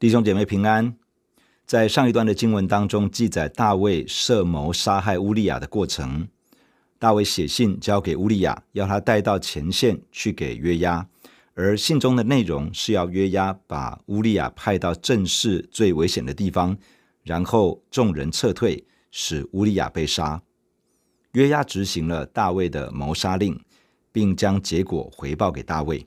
弟兄姐妹平安。在上一段的经文当中，记载大卫设谋杀害乌利亚的过程。大卫写信交给乌利亚，要他带到前线去给约押。而信中的内容是要约押把乌利亚派到阵势最危险的地方，然后众人撤退，使乌利亚被杀。约押执行了大卫的谋杀令，并将结果回报给大卫。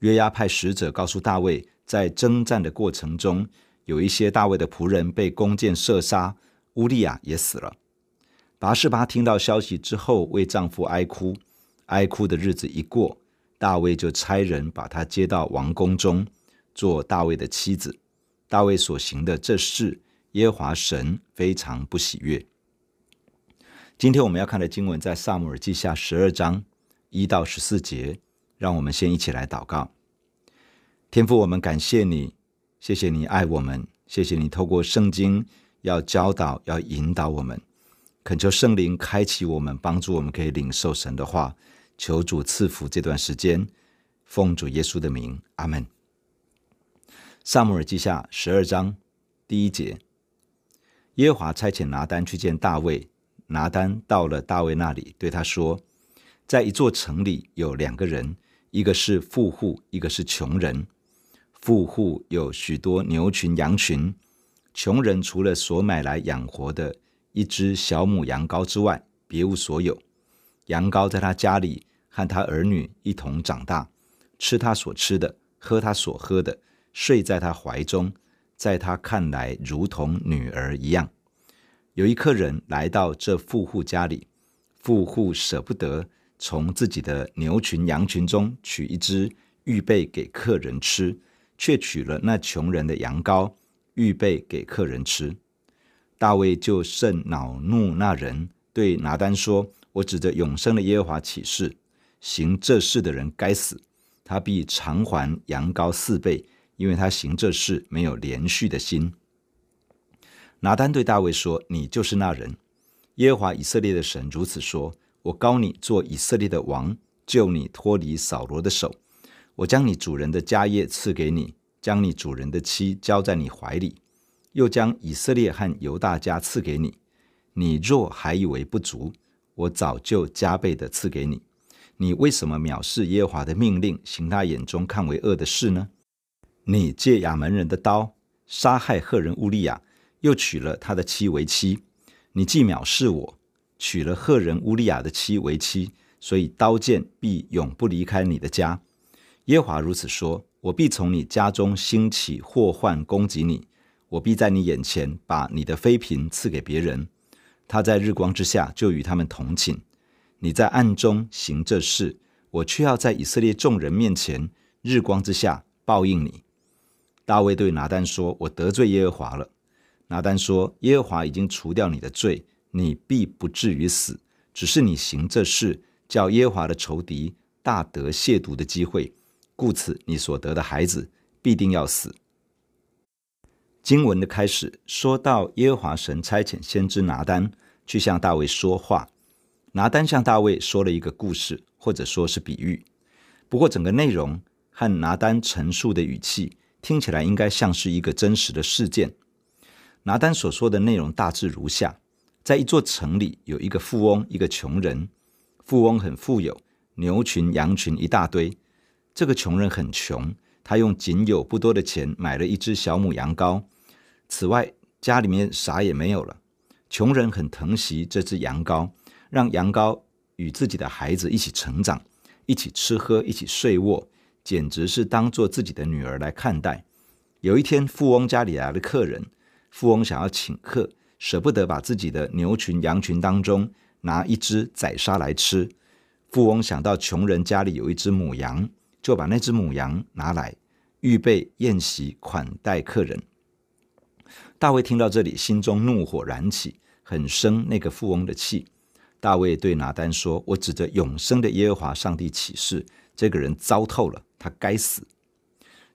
约押派使者告诉大卫。在征战的过程中，有一些大卫的仆人被弓箭射杀，乌利亚也死了。拔示巴听到消息之后，为丈夫哀哭。哀哭的日子一过，大卫就差人把她接到王宫中，做大卫的妻子。大卫所行的这事，耶和华神非常不喜悦。今天我们要看的经文在撒母耳记下十二章一到十四节，让我们先一起来祷告。天父，我们感谢你，谢谢你爱我们，谢谢你透过圣经要教导、要引导我们，恳求圣灵开启我们，帮助我们可以领受神的话。求主赐福这段时间，奉主耶稣的名，阿门。撒母耳记下十二章第一节，耶和华差遣拿单去见大卫，拿单到了大卫那里，对他说，在一座城里有两个人，一个是富户，一个是穷人。富户有许多牛群羊群，穷人除了所买来养活的一只小母羊羔之外，别无所有。羊羔在他家里和他儿女一同长大，吃他所吃的，喝他所喝的，睡在他怀中，在他看来如同女儿一样。有一客人来到这富户家里，富户舍不得从自己的牛群羊群中取一只，预备给客人吃。却取了那穷人的羊羔，预备给客人吃。大卫就甚恼怒那人，对拿单说：“我指着永生的耶和华起誓，行这事的人该死，他必偿还羊羔四倍，因为他行这事没有连续的心。”拿单对大卫说：“你就是那人。耶和华以色列的神如此说：我膏你做以色列的王，救你脱离扫罗的手。”我将你主人的家业赐给你，将你主人的妻交在你怀里，又将以色列和犹大家赐给你。你若还以为不足，我早就加倍的赐给你。你为什么藐视耶和华的命令，行他眼中看为恶的事呢？你借亚扪人的刀杀害赫人乌利亚，又娶了他的妻为妻。你既藐视我，娶了赫人乌利亚的妻为妻，所以刀剑必永不离开你的家。耶和华如此说：“我必从你家中兴起祸患攻击你，我必在你眼前把你的妃嫔赐给别人，他在日光之下就与他们同寝。你在暗中行这事，我却要在以色列众人面前日光之下报应你。”大卫对拿单说：“我得罪耶和华了。”拿单说：“耶和华已经除掉你的罪，你必不至于死，只是你行这事，叫耶和华的仇敌大得亵渎的机会。”故此，你所得的孩子必定要死。经文的开始说到，耶和华神差遣先知拿单去向大卫说话。拿单向大卫说了一个故事，或者说是比喻。不过，整个内容和拿单陈述的语气听起来应该像是一个真实的事件。拿单所说的内容大致如下：在一座城里，有一个富翁，一个穷人。富翁很富有，牛群羊群一大堆。这个穷人很穷，他用仅有不多的钱买了一只小母羊羔。此外，家里面啥也没有了。穷人很疼惜这只羊羔，让羊羔与自己的孩子一起成长，一起吃喝，一起睡卧，简直是当做自己的女儿来看待。有一天，富翁家里来了客人，富翁想要请客，舍不得把自己的牛群羊群当中拿一只宰杀来吃。富翁想到穷人家里有一只母羊。就把那只母羊拿来，预备宴席款待客人。大卫听到这里，心中怒火燃起，很生那个富翁的气。大卫对拿单说：“我指着永生的耶和华上帝起誓，这个人糟透了，他该死。”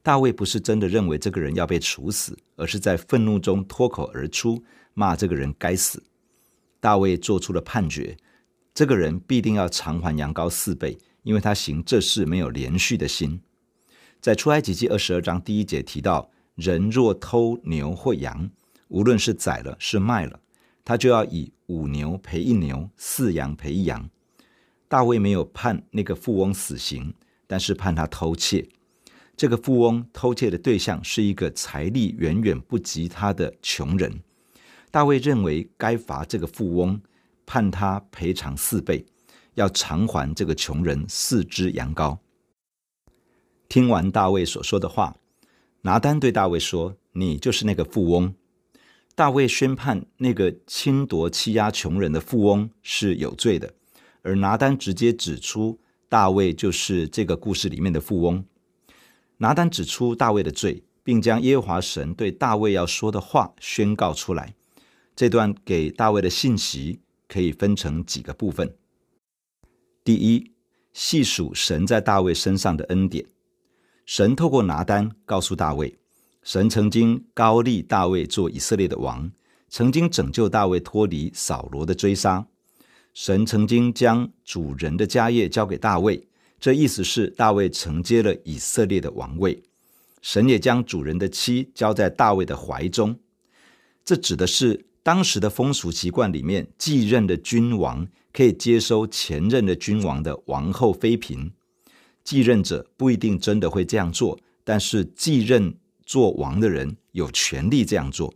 大卫不是真的认为这个人要被处死，而是在愤怒中脱口而出骂这个人该死。大卫做出了判决：这个人必定要偿还羊羔四倍。因为他行这事没有连续的心，在出埃及记二十二章第一节提到，人若偷牛或羊，无论是宰了是卖了，他就要以五牛赔一牛，四羊赔一羊。大卫没有判那个富翁死刑，但是判他偷窃。这个富翁偷窃的对象是一个财力远远不及他的穷人。大卫认为该罚这个富翁，判他赔偿四倍，要偿还这个穷人四只羊羔。听完大卫所说的话，拿单对大卫说：“你就是那个富翁。”大卫宣判那个侵夺欺压穷人的富翁是有罪的。而拿单直接指出，大卫就是这个故事里面的富翁。拿单指出大卫的罪，并将耶和华神对大卫要说的话宣告出来。这段给大卫的信息可以分成几个部分。第一，细数神在大卫身上的恩典。神透过拿单告诉大卫，神曾经高立大卫做以色列的王，曾经拯救大卫脱离扫罗的追杀。神曾经将主人的家业交给大卫，这意思是大卫承接了以色列的王位。神也将主人的妻交在大卫的怀中，这指的是当时的风俗习惯里面，继任的君王可以接收前任的君王的王后妃嫔。继任者不一定真的会这样做，但是继任做王的人有权利这样做。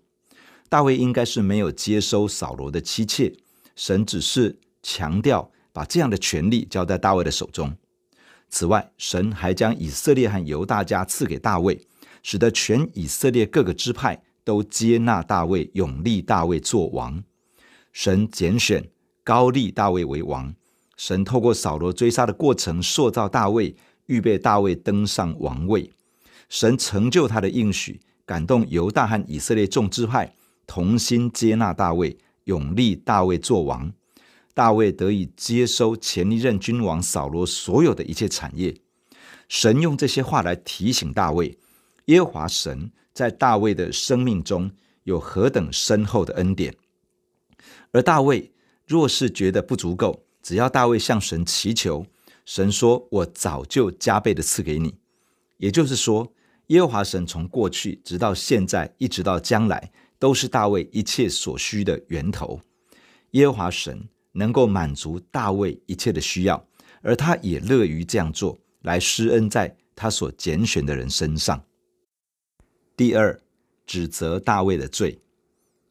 大卫应该是没有接收扫罗的妻妾。神只是强调把这样的权利交在大卫的手中。此外，神还将以色列和犹大家赐给大卫，使得全以色列各个支派都接纳大卫，拥立大卫做王。神拣选高利大卫为王。神透过扫罗追杀的过程塑造大卫，预备大卫登上王位。神成就他的应许，感动犹大和以色列众支派同心接纳大卫。永立大卫做王，大卫得以接收前一任君王扫罗所有的一切产业。神用这些话来提醒大卫，耶和华神在大卫的生命中有何等深厚的恩典。而大卫若是觉得不足够，只要大卫向神祈求，神说：“我早就加倍的赐给你。”也就是说，耶和华神从过去直到现在，一直到将来。都是大卫一切所需的源头。耶和华神能够满足大卫一切的需要，而他也乐于这样做，来施恩在他所拣选的人身上。第二，指责大卫的罪。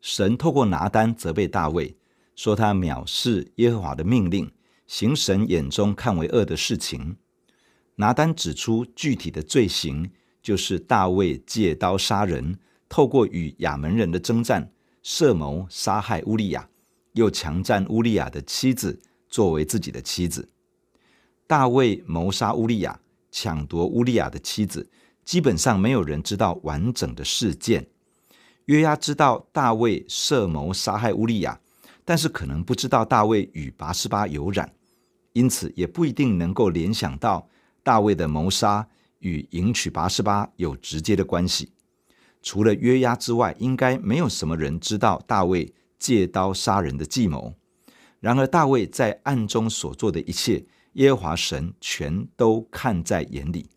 神透过拿单责备大卫，说他藐视耶和华的命令，行神眼中看为恶的事情。拿单指出具体的罪行，就是大卫借刀杀人。透过与亚扪人的征战，设谋杀害乌利亚，又强占乌利亚的妻子作为自己的妻子。大卫谋杀乌利亚，抢夺乌利亚的妻子，基本上没有人知道完整的事件。约押知道大卫设谋杀害乌利亚，但是可能不知道大卫与拔示巴有染，因此也不一定能够联想到大卫的谋杀与迎娶拔示巴有直接的关系。除了约押之外，应该没有什么人知道大卫借刀杀人的计谋。然而，大卫在暗中所做的一切，耶和华神全都看在眼里。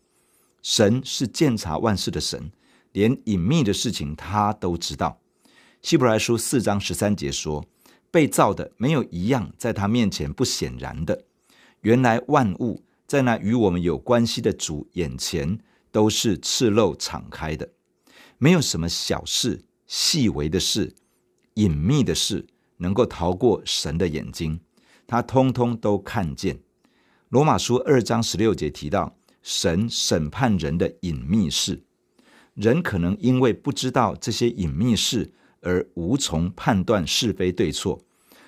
神是鉴察万事的神，连隐秘的事情他都知道。希伯来书四章十三节说：“被造的没有一样在他面前不显然的。原来万物在那与我们有关系的主眼前都是赤露敞开的。”没有什么小事、细微的事、隐秘的事能够逃过神的眼睛，他通通都看见。罗马书二章十六节提到，神审判人的隐秘事，人可能因为不知道这些隐秘事而无从判断是非对错，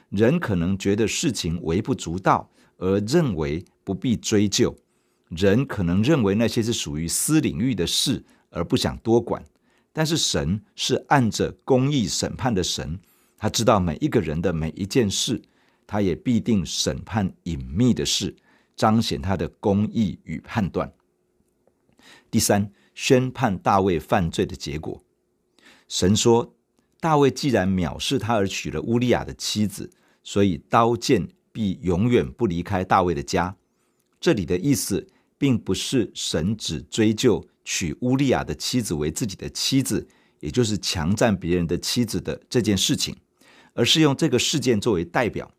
人可能觉得事情微不足道而认为不必追究，人可能认为那些是属于私领域的事而不想多管。但是神是按着公义审判的神，他知道每一个人的每一件事，他也必定审判隐秘的事，彰显他的公义与判断。第三，宣判大卫犯罪的结果。神说，大卫既然藐视他而娶了乌利亚的妻子，所以刀剑必永远不离开大卫的家。这里的意思，并不是神只追究。娶乌利亚的妻子为自己的妻子，也就是强占别人的妻子的这件事情，而是用这个事件作为代表。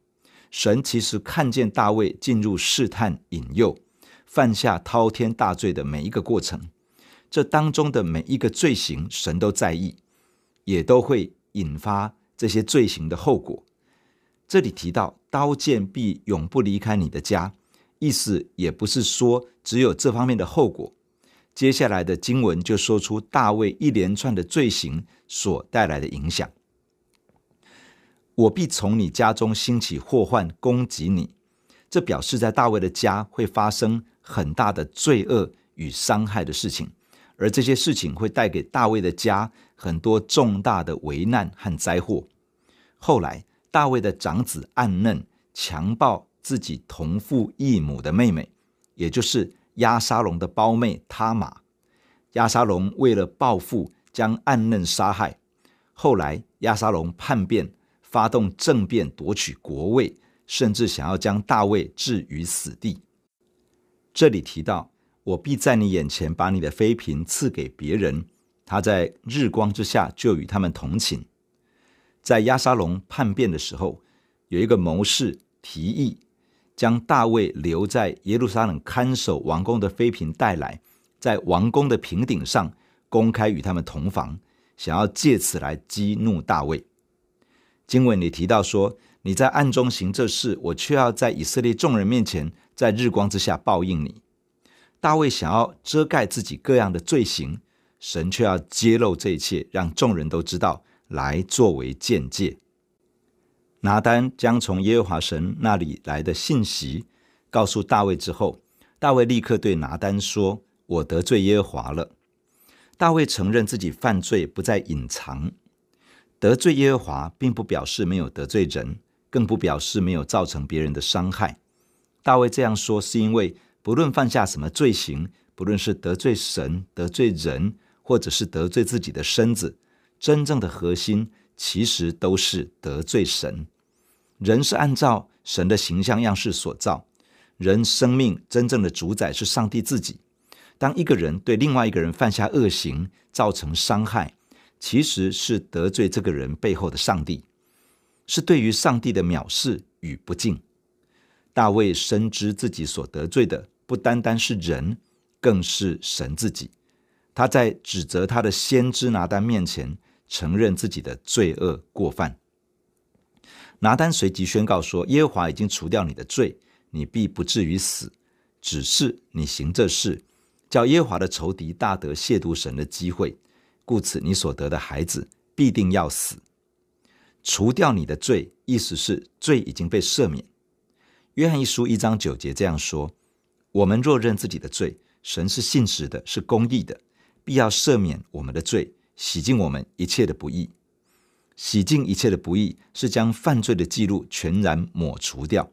神其实看见大卫进入试探、引诱、犯下滔天大罪的每一个过程，这当中的每一个罪行，神都在意，也都会引发这些罪行的后果。这里提到刀剑必永不离开你的家，意思也不是说只有这方面的后果。接下来的经文就说出大卫一连串的罪行所带来的影响。我必从你家中兴起祸患攻击你，这表示在大卫的家会发生很大的罪恶与伤害的事情，而这些事情会带给大卫的家很多重大的危难和灾祸。后来，大卫的长子暗嫩强暴自己同父异母的妹妹，也就是押沙龙的胞妹他玛。押沙龙为了报复，将暗嫩杀害。后来，押沙龙叛变。发动政变夺取国位，甚至想要将大卫置于死地。这里提到：“我必在你眼前把你的妃嫔赐给别人，他在日光之下就与他们同寝。”在押沙龙叛变的时候，有一个谋士提议将大卫留在耶路撒冷看守王宫的妃嫔带来，在王宫的平顶上公开与他们同房，想要借此来激怒大卫。经文里提到说：“你在暗中行这事，我却要在以色列众人面前，在日光之下报应你。”大卫想要遮盖自己各样的罪行，神却要揭露这一切，让众人都知道，来作为鉴戒。拿单将从耶和华神那里来的信息告诉大卫之后，大卫立刻对拿单说：“我得罪耶和华了。”大卫承认自己犯罪，不再隐藏。得罪耶和华，并不表示没有得罪人，更不表示没有造成别人的伤害。大卫这样说，是因为不论犯下什么罪行，不论是得罪神、得罪人，或者是得罪自己的身子，真正的核心其实都是得罪神。人是按照神的形象样式所造，人生命真正的主宰是上帝自己。当一个人对另外一个人犯下恶行，造成伤害，其实是得罪这个人背后的上帝，是对于上帝的藐视与不敬。大卫深知自己所得罪的不单单是人，更是神自己。他在指责他的先知拿单面前，承认自己的罪恶过犯。拿单随即宣告说：“耶和华已经除掉你的罪，你必不至于死。只是你行这事，叫耶和华的仇敌大得亵渎神的机会。”故此，你所得的孩子必定要死。除掉你的罪，意思是罪已经被赦免。约翰一书一章九节这样说：“我们若认自己的罪，神是信实的，是公义的，必要赦免我们的罪，洗净我们一切的不义。洗净一切的不义，是将犯罪的记录全然抹除掉。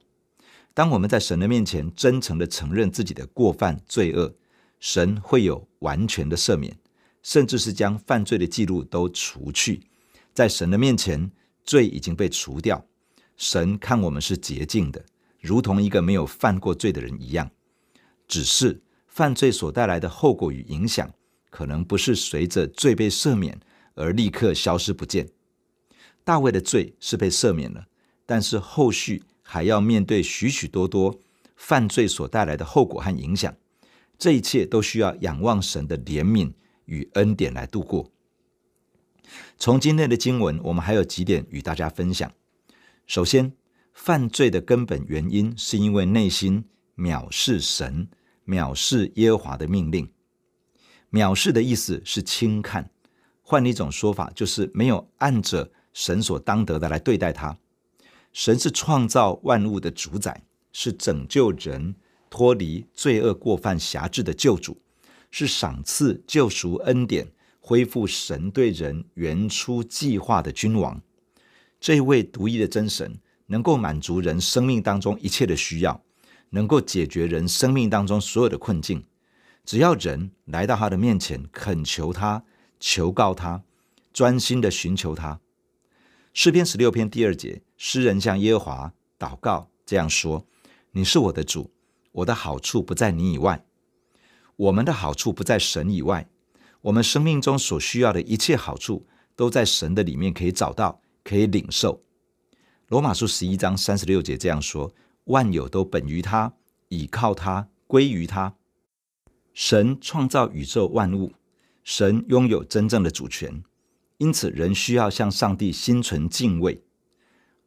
当我们在神的面前真诚地承认自己的过犯罪恶，神会有完全的赦免。”甚至是将犯罪的记录都除去，在神的面前，罪已经被除掉。神看我们是洁净的，如同一个没有犯过罪的人一样。只是犯罪所带来的后果与影响，可能不是随着罪被赦免而立刻消失不见。大卫的罪是被赦免了，但是后续还要面对许许多多犯罪所带来的后果和影响。这一切都需要仰望神的怜悯。与恩典来度过。从今天的经文，我们还有几点与大家分享。首先，犯罪的根本原因是因为内心藐视神、藐视耶和华的命令。藐视的意思是轻看，换一种说法，就是没有按着神所当得的来对待他。神是创造万物的主宰，是拯救人脱离罪恶过犯辖制的救主。是赏赐救赎恩典、恢复神对人原初计划的君王。这位独一的真神，能够满足人生命当中一切的需要，能够解决人生命当中所有的困境。只要人来到他的面前，恳求他、求告他，专心的寻求他。诗篇十六篇第二节，诗人向耶和华祷告，这样说：“你是我的主，我的好处不在你以外。”我们的好处不在神以外，我们生命中所需要的一切好处都在神的里面可以找到，可以领受。罗马书十一章三十六节这样说：“万有都本于他，倚靠他，归于他。”神创造宇宙万物，神拥有真正的主权，因此人需要向上帝心存敬畏。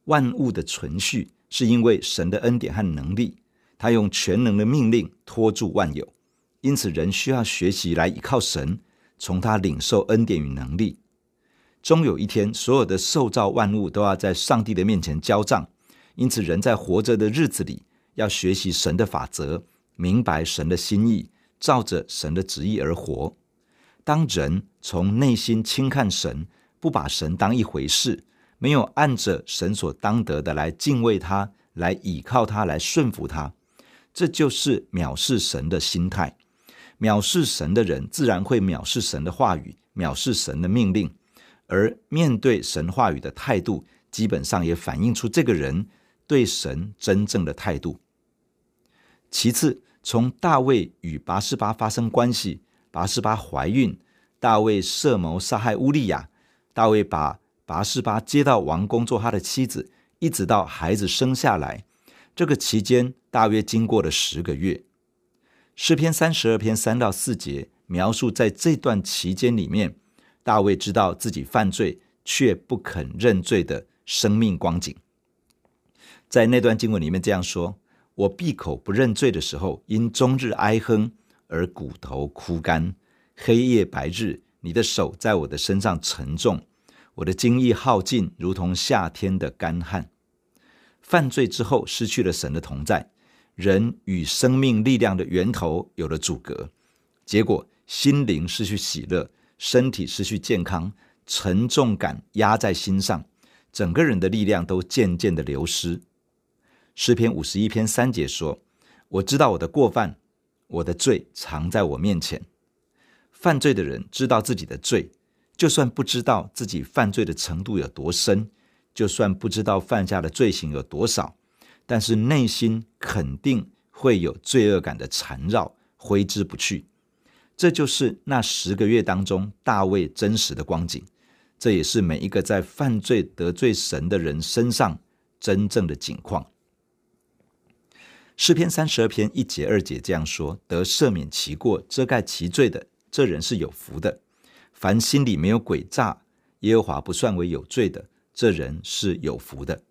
万物的存续是因为神的恩典和能力，他用全能的命令托住万有，因此人需要学习来依靠神，从他领受恩典与能力。终有一天，所有的受造万物都要在上帝的面前交账。因此，人在活着的日子里，要学习神的法则，明白神的心意，照着神的旨意而活。当人从内心轻看神，不把神当一回事，没有按着神所当得的来敬畏他，来倚靠他，来顺服他，这就是藐视神的心态。藐视神的人，自然会藐视神的话语，藐视神的命令。而面对神话语的态度，基本上也反映出这个人对神真正的态度。其次，从大卫与拔示巴发生关系，拔示巴怀孕，大卫设谋杀害乌利亚，大卫把拔示巴接到王宫做他的妻子，一直到孩子生下来，这个期间大约经过了十个月。诗篇三十二篇三到四节描述在这段期间里面。大卫知道自己犯罪，却不肯认罪的生命光景，在那段经文里面这样说：“我闭口不认罪的时候，因终日哀哼而骨头枯干，黑夜白日，你的手在我的身上沉重，我的精力耗尽，如同夏天的干旱。”犯罪之后，失去了神的同在，人与生命力量的源头有了阻隔，结果心灵失去喜乐。身体失去健康，沉重感压在心上，整个人的力量都渐渐的流失。诗篇五十一篇三节说：“我知道我的过犯，我的罪藏在我面前。”犯罪的人知道自己的罪，就算不知道自己犯罪的程度有多深，就算不知道犯下的罪行有多少，但是内心肯定会有罪恶感的缠绕，挥之不去。这就是那十个月当中大卫真实的光景，这也是每一个在犯罪得罪神的人身上真正的景况。诗篇三十二篇一节二节这样说：“得赦免其过、遮盖其罪的，这人是有福的；凡心里没有诡诈，耶和华不算为有罪的，这人是有福的。”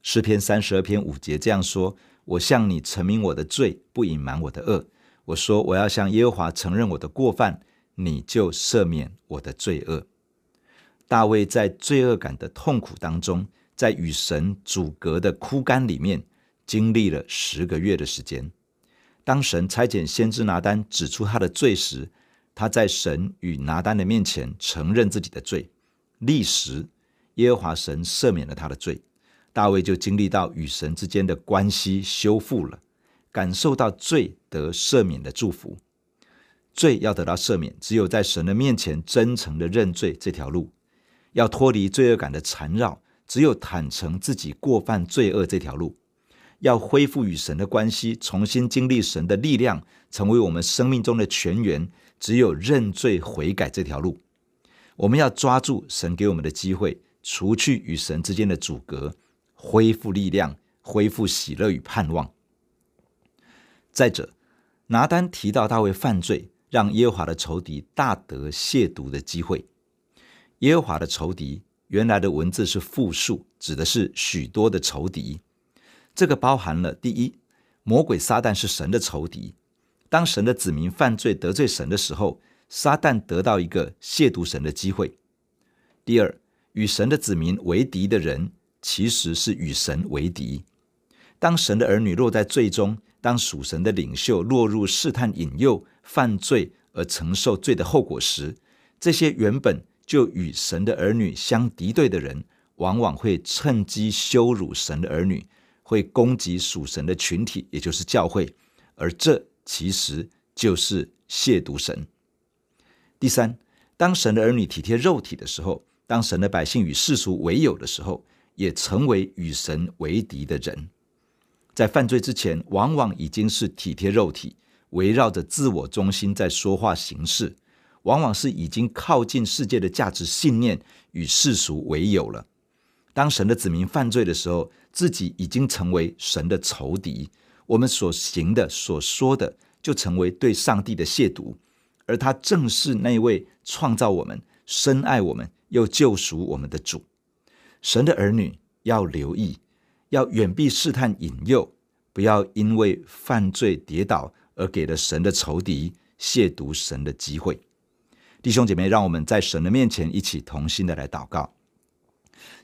诗篇三十二篇五节这样说：“我向你陈明我的罪，不隐瞒我的恶。”我说：“我要向耶和华承认我的过犯，你就赦免我的罪恶。”大卫在罪恶感的痛苦当中，在与神阻隔的枯干里面，经历了十个月的时间。当神差遣先知拿单指出他的罪时，他在神与拿单的面前承认自己的罪，立时耶和华神赦免了他的罪，大卫就经历到与神之间的关系修复了。感受到罪得赦免的祝福，罪要得到赦免，只有在神的面前真诚的认罪这条路；要脱离罪恶感的缠绕，只有坦诚自己过犯罪恶这条路；要恢复与神的关系，重新经历神的力量，成为我们生命中的泉源，只有认罪悔改这条路。我们要抓住神给我们的机会，除去与神之间的阻隔，恢复力量，恢复喜乐与盼望。再者，拿单提到大卫犯罪，让耶和华的仇敌大得亵渎的机会。耶和华的仇敌，原来的文字是复数，指的是许多的仇敌。这个包含了第一，魔鬼撒旦是神的仇敌。当神的子民犯罪得罪神的时候，撒旦得到一个亵渎神的机会。第二，与神的子民为敌的人，其实是与神为敌。当神的儿女落在罪中，当属神的领袖落入试探、引诱、犯罪而承受罪的后果时，这些原本就与神的儿女相敌对的人，往往会趁机羞辱神的儿女，会攻击属神的群体，也就是教会，而这其实就是亵渎神。第三，当神的儿女体贴肉体的时候，当神的百姓与世俗为友的时候，也成为与神为敌的人。在犯罪之前，往往已经是体贴肉体，围绕着自我中心在说话行事，往往是已经靠近世界的价值信念与世俗为友了。当神的子民犯罪的时候，自己已经成为神的仇敌，我们所行的、所说的，就成为对上帝的亵渎。而他正是那位创造我们、深爱我们又救赎我们的主。神的儿女要留意，要远避试探引诱，不要因为犯罪跌倒而给了神的仇敌亵渎神的机会。弟兄姐妹，让我们在神的面前一起同心的来祷告。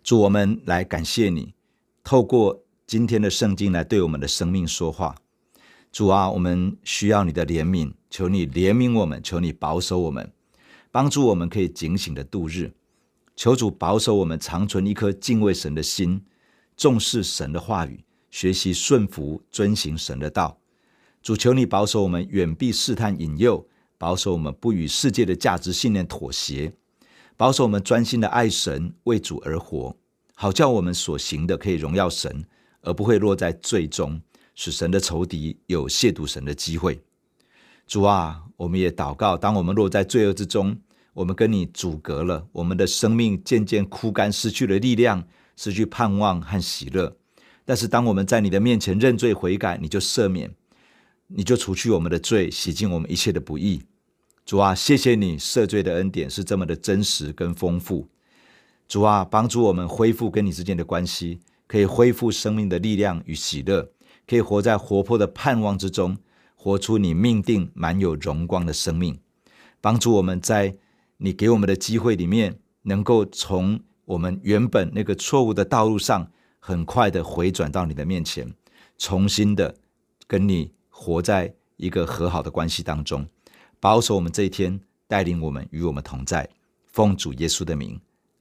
主，我们来感谢你，透过今天的圣经来对我们的生命说话。主啊，我们需要你的怜悯，求你怜悯我们，求你保守我们，帮助我们可以警醒的度日。求主保守我们，常存一颗敬畏神的心，重视神的话语，学习顺服遵行神的道。主，求你保守我们，远避试探引诱，保守我们不与世界的价值信念妥协。保守我们专心的爱神，为主而活，好叫我们所行的可以荣耀神，而不会落在罪中，使神的仇敌有亵渎神的机会。主啊，我们也祷告，当我们落在罪恶之中，我们跟你阻隔了，我们的生命渐渐枯干，失去了力量，失去盼望和喜乐。但是当我们在你的面前认罪悔改，你就赦免，你就除去我们的罪，洗净我们一切的不义。主啊，谢谢你赦罪的恩典是这么的真实跟丰富。主啊，帮助我们恢复跟你之间的关系，可以恢复生命的力量与喜乐，可以活在活泼的盼望之中，活出你命定满有荣光的生命。帮助我们在你给我们的机会里面，能够从我们原本那个错误的道路上，很快的回转到你的面前，重新的跟你活在一个和好的关系当中。保守我们这一天，带领我们与我们同在，奉主耶稣的名，